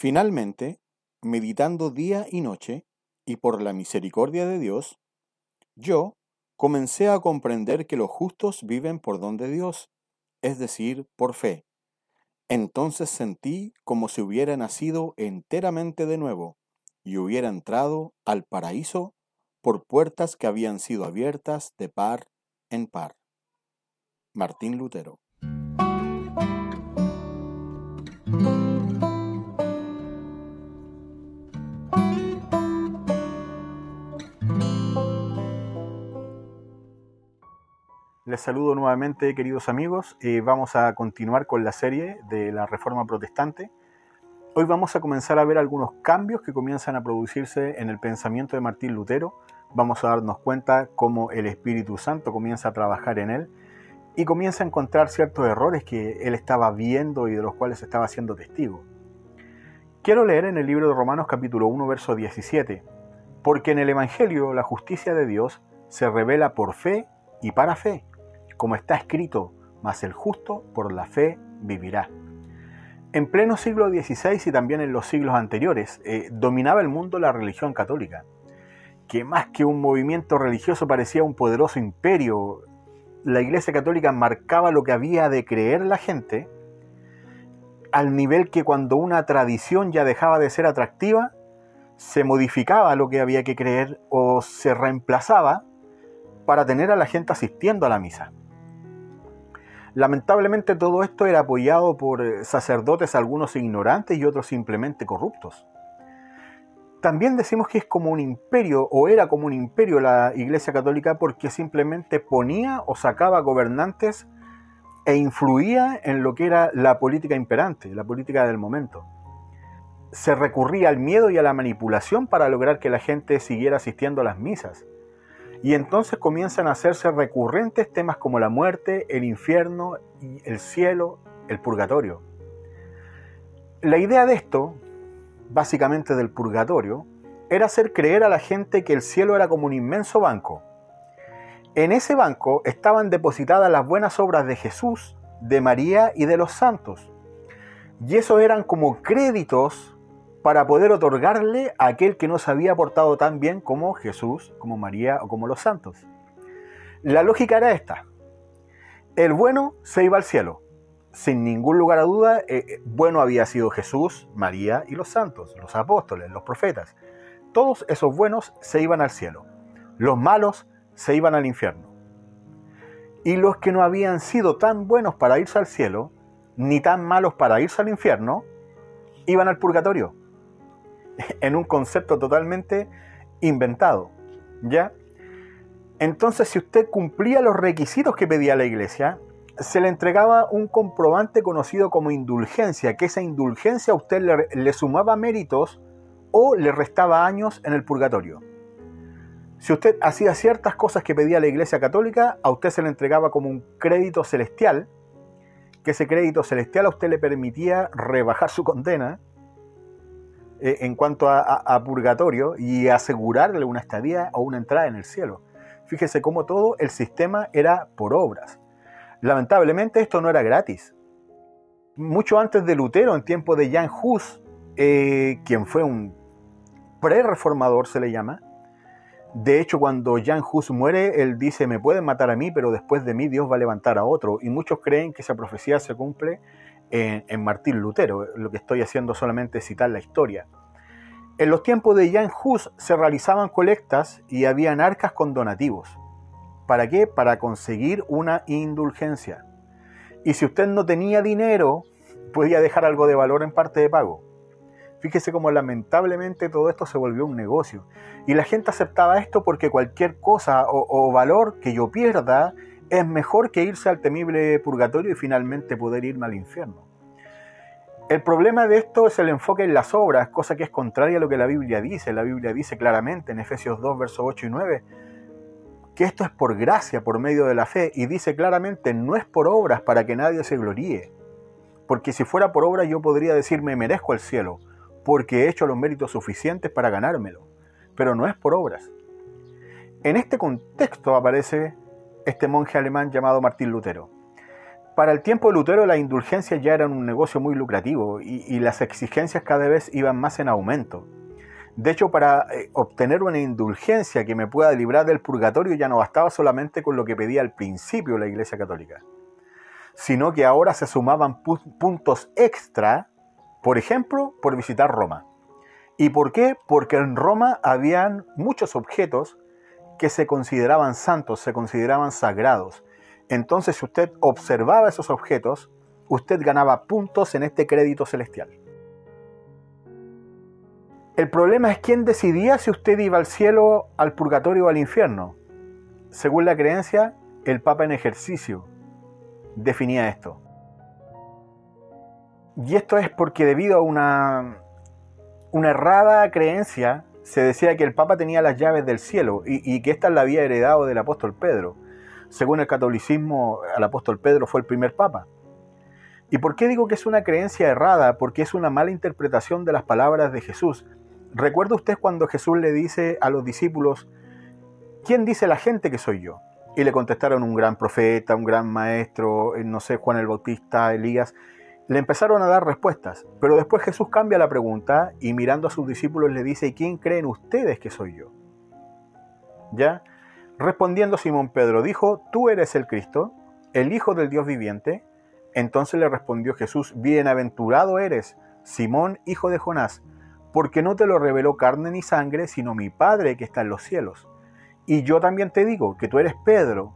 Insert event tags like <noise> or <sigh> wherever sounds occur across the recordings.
Finalmente, meditando día y noche, y por la misericordia de Dios, yo comencé a comprender que los justos viven por don de Dios, es decir, por fe. Entonces sentí como si hubiera nacido enteramente de nuevo y hubiera entrado al paraíso por puertas que habían sido abiertas de par en par. Martín Lutero Les saludo nuevamente, queridos amigos. eh, vamos a continuar con la serie de la Reforma Protestante. Hoy vamos a comenzar a ver algunos cambios que comienzan a producirse en el pensamiento de Martín Lutero. Vamos a darnos cuenta cómo el Espíritu Santo comienza a trabajar en él y comienza a encontrar ciertos errores que él estaba viendo y de los cuales estaba siendo testigo. Quiero leer en el libro de Romanos capítulo 1, verso 17, porque en el Evangelio la justicia de Dios se revela por fe y para fe como está escrito, mas el justo por la fe vivirá. En pleno siglo XVI y también en los siglos anteriores, eh, dominaba el mundo la religión católica, que más que un movimiento religioso parecía un poderoso imperio. La Iglesia Católica marcaba lo que había de creer la gente, al nivel que cuando una tradición ya dejaba de ser atractiva, se modificaba lo que había que creer o se reemplazaba para tener a la gente asistiendo a la misa. Lamentablemente todo esto era apoyado por eh, sacerdotes, algunos ignorantes y otros simplemente corruptos. También decimos que es como un imperio, o era como un imperio la Iglesia Católica, porque simplemente ponía o sacaba gobernantes e influía en lo que era la política imperante, la política del momento. Se recurría al miedo y a la manipulación para lograr que la gente siguiera asistiendo a las misas. Y entonces comienzan a hacerse recurrentes temas como la muerte, el infierno, el cielo, el purgatorio. La idea de esto, básicamente del purgatorio, era hacer creer a la gente que el cielo era como un inmenso banco. En ese banco estaban depositadas las buenas obras de Jesús, de María y de los santos. Y esos eran como créditos para poder otorgarle a aquel que no se había portado tan bien como Jesús, como María o como los santos. La lógica era esta. El bueno se iba al cielo. Sin ningún lugar a duda, eh, eh, bueno había sido Jesús, María y los santos, los apóstoles, los profetas. Todos esos buenos se iban al cielo. Los malos se iban al infierno. Y los que no habían sido tan buenos para irse al cielo, ni tan malos para irse al infierno, iban al purgatorio <laughs> en un concepto totalmente inventado. ¿Ya? Entonces, si usted cumplía los requisitos que pedía la iglesia, se le entregaba un comprobante conocido como indulgencia, que esa indulgencia a usted le, le, sumaba méritos o le restaba años en el purgatorio. Si usted hacía ciertas cosas que pedía la Iglesia Católica, a usted se le entregaba como un crédito celestial, que ese crédito celestial a usted le permitía rebajar su condena eh, en cuanto a, purgatorio y asegurarle una estadía o una entrada en el cielo. Fíjese cómo todo el sistema era por obras. Lamentablemente esto no era gratis. Mucho antes de Lutero, en tiempo de Jan Hus, eh, quien fue un pre-reformador se le llama, de hecho, cuando Jan Hus muere, él dice, me pueden matar a mí, pero después de mí Dios va a levantar a otro. Y muchos creen que esa profecía se cumple en, Martín Lutero. Lo que estoy haciendo solamente es citar la historia. En los tiempos de Jan Hus se realizaban colectas y habían arcas con donativos. ¿Para qué? Para conseguir una indulgencia. Y si usted no tenía dinero, podía dejar algo de valor en parte de pago. Fíjese cómo lamentablemente todo esto se volvió un negocio. Y la gente aceptaba esto porque cualquier cosa o, o valor que yo pierda es mejor que irse al temible purgatorio y finalmente poder irme al infierno. El problema de esto es el enfoque en las obras, cosa que es contraria a lo que la Biblia dice. La Biblia dice claramente en Efesios 2, versos 8 y 9, que esto es por gracia, por medio de la fe, y dice claramente, no es por obras para que nadie se gloríe. Porque si fuera por obras yo podría decir, me merezco el cielo, porque he hecho los méritos suficientes para ganármelo. Pero no es por obras. En este contexto aparece este monje alemán llamado Martín Lutero. Para el tiempo de Lutero las indulgencias ya eran un negocio muy lucrativo y, las exigencias cada vez iban más en aumento. De hecho, para eh, obtener una indulgencia que me pueda librar del purgatorio ya no bastaba solamente con lo que pedía al principio la Iglesia Católica, sino que ahora se sumaban puntos extra, por ejemplo, por visitar Roma. ¿Y por qué? Porque en Roma habían muchos objetos que se consideraban santos, se consideraban sagrados, entonces, si usted observaba esos objetos, usted ganaba puntos en este crédito celestial. El problema es quién decidía si usted iba al cielo, al purgatorio o al infierno. Según la creencia, el Papa en ejercicio definía esto. Y esto es porque debido a una, una errada creencia, se decía que el Papa tenía las llaves del cielo y, y que ésta la había heredado del apóstol Pedro. Según el catolicismo, el apóstol Pedro fue el primer papa. ¿Y por qué digo que es una creencia errada? Porque es una mala interpretación de las palabras de Jesús. ¿Recuerda usted cuando Jesús le dice a los discípulos, ¿quién dice la gente que soy yo? Y le contestaron un gran profeta, un gran maestro, eh, no sé, Juan el Bautista, Elías. Le empezaron a dar respuestas, pero después Jesús cambia la pregunta y mirando a sus discípulos le dice, ¿quién creen ustedes que soy yo? ¿Ya? Respondiendo Simón Pedro dijo, Tú eres el Cristo, el Hijo del Dios viviente. Entonces le respondió Jesús, Bienaventurado eres, Simón, hijo de Jonás, porque no te lo reveló carne ni sangre, sino mi Padre que está en los cielos. Y yo también te digo que tú eres Pedro,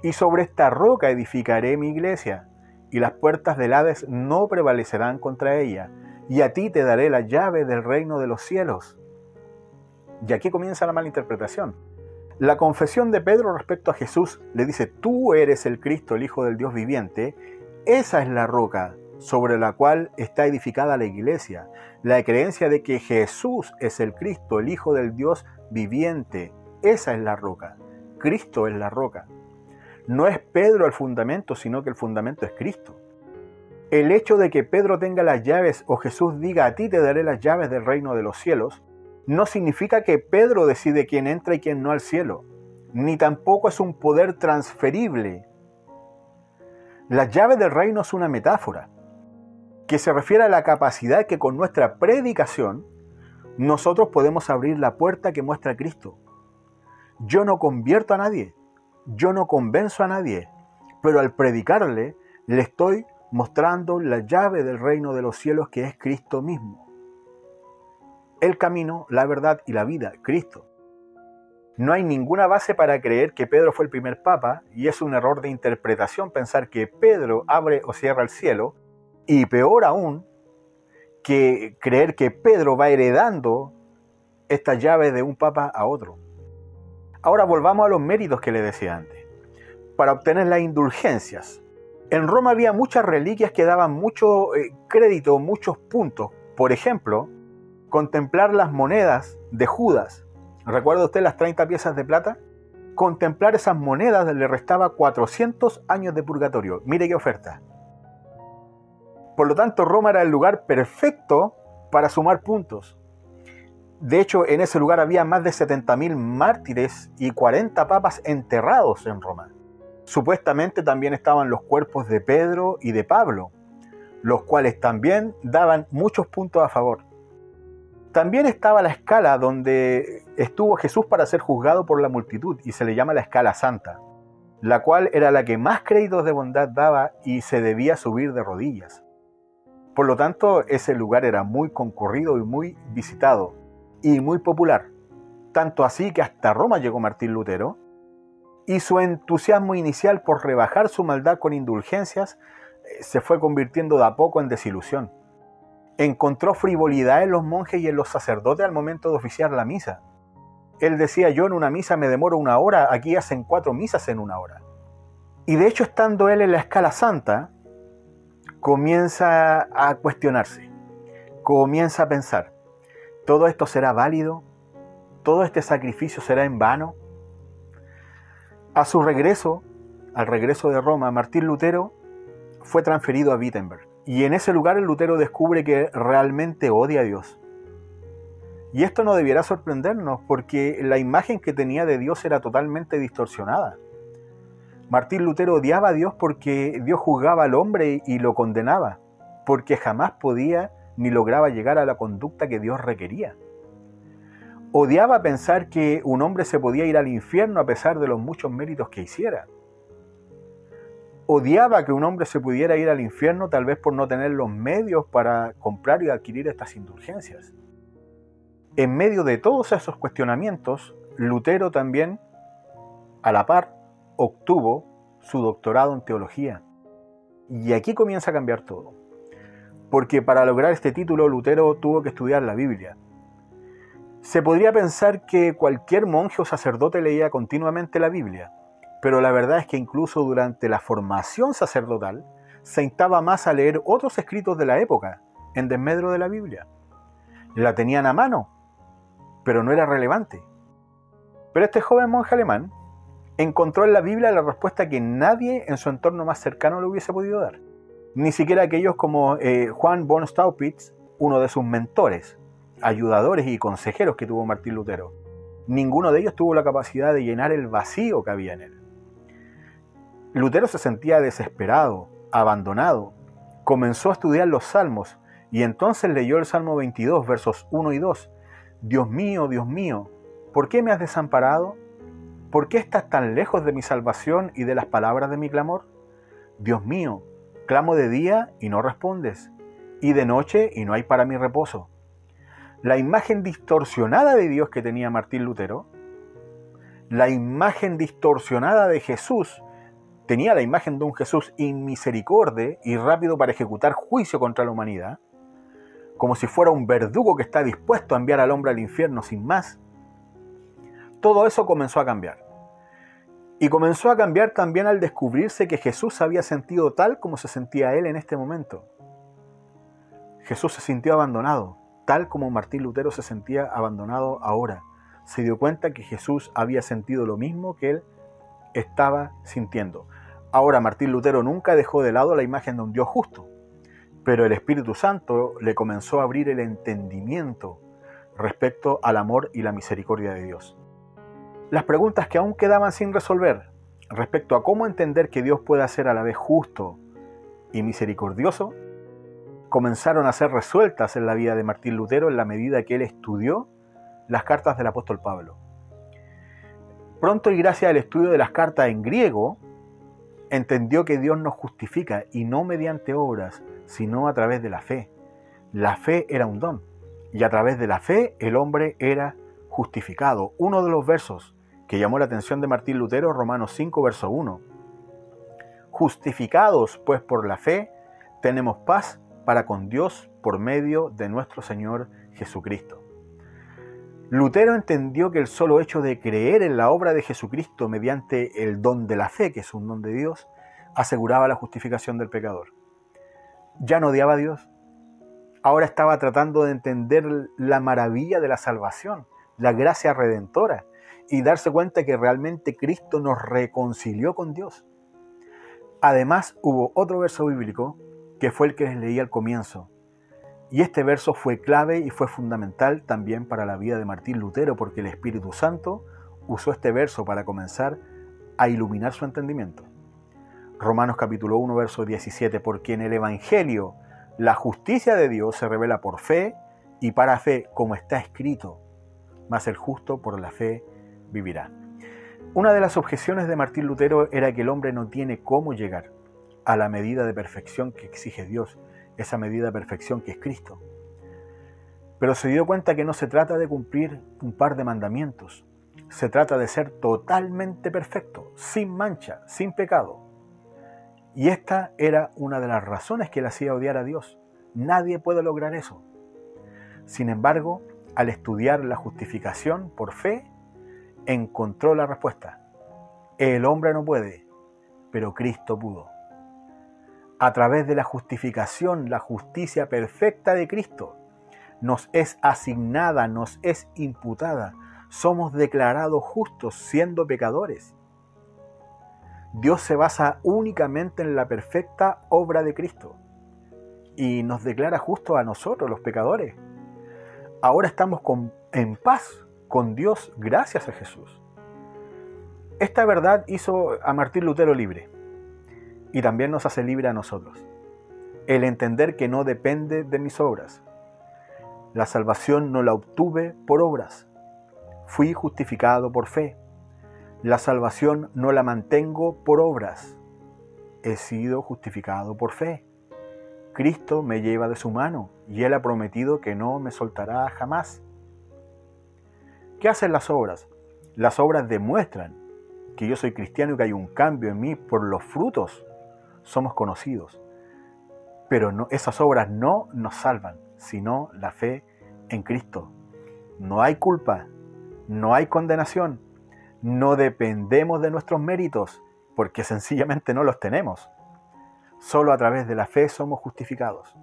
y sobre esta roca edificaré mi iglesia, y las puertas del Hades no prevalecerán contra ella, y a ti te daré la llave del reino de los cielos. Y aquí comienza la malinterpretación. La confesión de Pedro respecto a Jesús le dice, tú eres el Cristo, el Hijo del Dios viviente. Esa es la roca sobre la cual está edificada la iglesia. La creencia de que Jesús es el Cristo, el Hijo del Dios viviente. Esa es la roca. Cristo es la roca. No es Pedro el fundamento, sino que el fundamento es Cristo. El hecho de que Pedro tenga las llaves o Jesús diga a ti te daré las llaves del reino de los cielos no significa que Pedro decide quién entra y quién no al cielo, ni tampoco es un poder transferible. La llave del reino es una metáfora que se refiere a la capacidad que con nuestra predicación nosotros podemos abrir la puerta que muestra Cristo. Yo no convierto a nadie, yo no convenzo a nadie, pero al predicarle le estoy mostrando la llave del reino de los cielos que es Cristo mismo el camino, la verdad y la vida, Cristo. No hay ninguna base para creer que Pedro fue el primer papa y es un error de interpretación pensar que Pedro abre o cierra el cielo y peor aún que creer que Pedro va heredando esta llave de un papa a otro. Ahora volvamos a los méritos que le decía antes. Para obtener las indulgencias. En Roma había muchas reliquias que daban mucho eh, crédito, muchos puntos. Por ejemplo, contemplar las monedas de Judas. ¿Recuerda usted las 30 piezas de plata? Contemplar esas monedas le restaba 400 años de purgatorio. Mire qué oferta. Por lo tanto, Roma era el lugar perfecto para sumar puntos. De hecho, en ese lugar había más de 70.000 mártires y 40 papas enterrados en Roma. Supuestamente también estaban los cuerpos de Pedro y de Pablo, los cuales también daban muchos puntos a favor. También estaba la escala donde estuvo Jesús para ser juzgado por la multitud y se le llama la escala santa, la cual era la que más créditos de bondad daba y se debía subir de rodillas. Por lo tanto, ese lugar era muy concurrido y muy visitado y muy popular, tanto así que hasta Roma llegó Martín Lutero, y su entusiasmo inicial por rebajar su maldad con indulgencias eh, se fue convirtiendo de a poco en desilusión encontró frivolidad en los monjes y en los sacerdotes al momento de oficiar la misa. Él decía, yo en una misa me demoro una hora, aquí hacen cuatro misas en una hora. Y de hecho, estando él en la escala santa, comienza a cuestionarse, comienza a pensar, ¿todo esto será válido? ¿Todo este sacrificio será en vano? A su regreso, al regreso de Roma, Martín Lutero fue transferido a Wittenberg. Y en ese lugar el Lutero descubre que realmente odia a Dios. Y esto no debiera sorprendernos porque la imagen que tenía de Dios era totalmente distorsionada. Martín Lutero odiaba a Dios porque Dios juzgaba al hombre y lo condenaba, porque jamás podía ni lograba llegar a la conducta que Dios requería. Odiaba pensar que un hombre se podía ir al infierno a pesar de los muchos méritos que hiciera. Odiaba que un hombre se pudiera ir al infierno tal vez por no tener los medios para comprar y adquirir estas indulgencias. En medio de todos esos cuestionamientos, Lutero también, a la par, obtuvo su doctorado en teología. Y aquí comienza a cambiar todo. Porque para lograr este título Lutero tuvo que estudiar la Biblia. Se podría pensar que cualquier monje o sacerdote leía continuamente la Biblia, pero la verdad es que incluso durante la formación sacerdotal se instaba más a leer otros escritos de la época, en desmedro de la Biblia. La tenían a mano, pero no era relevante. Pero este joven monje alemán encontró en la Biblia la respuesta que nadie en su entorno más cercano le hubiese podido dar. Ni siquiera aquellos como eh, Juan von Staupitz, uno de sus mentores, ayudadores y consejeros que tuvo Martín Lutero. Ninguno de ellos tuvo la capacidad de llenar el vacío que había en él. Lutero se sentía desesperado, abandonado. Comenzó a estudiar los salmos y entonces leyó el Salmo 22, versos 1 y 2. Dios mío, Dios mío, ¿por qué me has desamparado? ¿Por qué estás tan lejos de mi salvación y de las palabras de mi clamor? Dios mío, clamo de día y no respondes, y de noche y no hay para mi reposo la imagen distorsionada de Dios que tenía Martín Lutero, la imagen distorsionada de Jesús, tenía la imagen de un Jesús inmisericorde y rápido para ejecutar juicio contra la humanidad, como si fuera un verdugo que está dispuesto a enviar al hombre al infierno sin más. Todo eso comenzó a cambiar. Y comenzó a cambiar también al descubrirse que Jesús había sentido tal como se sentía él en este momento. Jesús se sintió abandonado, tal como Martín Lutero se sentía abandonado ahora. Se dio cuenta que Jesús había sentido lo mismo que él estaba sintiendo. Ahora Martín Lutero nunca dejó de lado la imagen de un Dios justo, pero el Espíritu Santo le comenzó a abrir el entendimiento respecto al amor y la misericordia de Dios. Las preguntas que aún quedaban sin resolver respecto a cómo entender que Dios puede ser a la vez justo y misericordioso comenzaron a ser resueltas en la vida de Martín Lutero en la medida que él estudió las cartas del apóstol Pablo. Pronto y gracias al estudio de las cartas en griego, entendió que Dios nos justifica y no mediante obras, sino a través de la fe. La fe era un don y a través de la fe el hombre era justificado. Uno de los versos que llamó la atención de Martín Lutero, Romanos 5, verso 1. Justificados pues por la fe, tenemos paz para con Dios por medio de nuestro Señor Jesucristo. Lutero entendió que el solo hecho de creer en la obra de Jesucristo mediante el don de la fe, que es un don de Dios, aseguraba la justificación del pecador. Ya no odiaba a Dios. Ahora estaba tratando de entender la maravilla de la salvación, la gracia redentora, y darse cuenta que realmente Cristo nos reconcilió con Dios. Además, hubo otro verso bíblico que fue el que les leí al comienzo. Y este verso fue clave y fue fundamental también para la vida de Martín Lutero, porque el Espíritu Santo usó este verso para comenzar a iluminar su entendimiento. Romanos capítulo 1, verso 17, porque en el Evangelio la justicia de Dios se revela por fe y para fe, como está escrito, mas el justo por la fe vivirá. Una de las objeciones de Martín Lutero era que el hombre no tiene cómo llegar a la medida de perfección que exige Dios, esa medida de perfección que es Cristo. Pero se dio cuenta que no se trata de cumplir un par de mandamientos, se trata de ser totalmente perfecto, sin mancha, sin pecado. Y esta era una de las razones que le hacía odiar a Dios. Nadie puede lograr eso. Sin embargo, al estudiar la justificación por fe, encontró la respuesta. El hombre no puede, pero Cristo pudo a través de la justificación, la justicia perfecta de Cristo, nos es asignada, nos es imputada. Somos declarados justos siendo pecadores. Dios se basa únicamente en la perfecta obra de Cristo y nos declara justos a nosotros, los pecadores. Ahora estamos en paz con Dios gracias a Jesús. Esta verdad hizo a Martín Lutero libre y también nos hace libre a nosotros. El entender que no depende de mis obras. La salvación no la obtuve por obras. Fui justificado por fe. La salvación no la mantengo por obras. He sido justificado por fe. Cristo me lleva de su mano y Él ha prometido que no me soltará jamás. ¿Qué hacen las obras? Las obras demuestran que yo soy cristiano y que hay un cambio en mí por los frutos. Somos conocidos. Pero esas obras no nos salvan, sino la fe en Cristo. No hay culpa, no hay condenación, no dependemos de nuestros méritos, porque sencillamente no los tenemos. Solo a través de la fe somos justificados.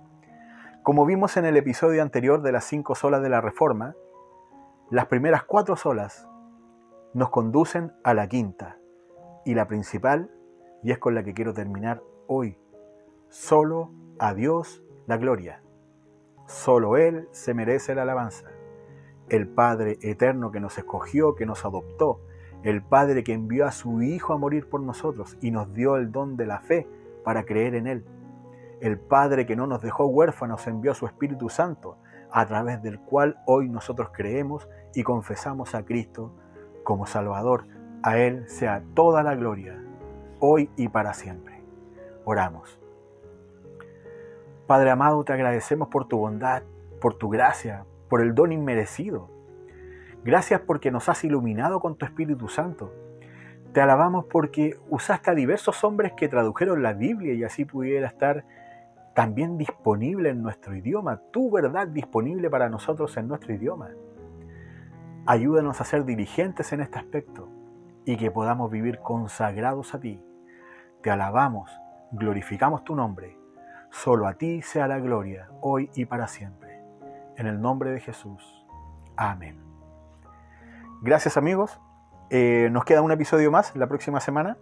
Como vimos en el episodio anterior de las cinco solas de la Reforma, las primeras cuatro solas nos conducen a la quinta y la principal, y es con la que quiero terminar hoy. Solo a Dios la gloria. Solo Él se merece la alabanza. El Padre eterno que nos escogió, que nos adoptó, el Padre que envió a su Hijo a morir por nosotros y nos dio el don de la fe para creer en Él. El Padre que no nos dejó huérfanos envió a su Espíritu Santo, a través del cual hoy nosotros creemos y confesamos a Cristo como Salvador. A Él sea toda la gloria, hoy y para siempre. Oramos. Padre amado, te agradecemos por tu bondad, por tu gracia, por el don inmerecido. Gracias porque nos has iluminado con tu Espíritu Santo. Te alabamos porque usaste a diversos hombres que tradujeron la Biblia y así pudiera estar también disponible en nuestro idioma, tu verdad disponible para nosotros en nuestro idioma. Ayúdanos a ser diligentes en este aspecto y que podamos vivir consagrados a ti. Te alabamos, glorificamos tu nombre Solo a ti sea la gloria, hoy y para siempre. En el nombre de Jesús. Amén. Gracias amigos. Eh, nos queda un episodio más la próxima semana,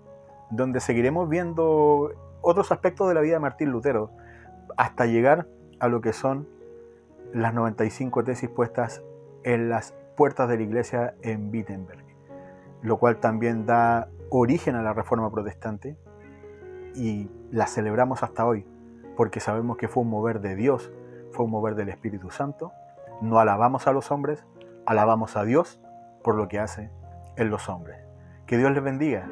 donde seguiremos viendo otros aspectos de la vida de Martín Lutero, hasta llegar a lo que son las 95 tesis puestas en las puertas de la iglesia en Wittenberg, lo cual también da origen a la reforma protestante y la celebramos hasta hoy porque sabemos que fue un mover de Dios, fue un mover del Espíritu Santo. No alabamos a los hombres, alabamos a Dios por lo que hace en los hombres. Que Dios les bendiga.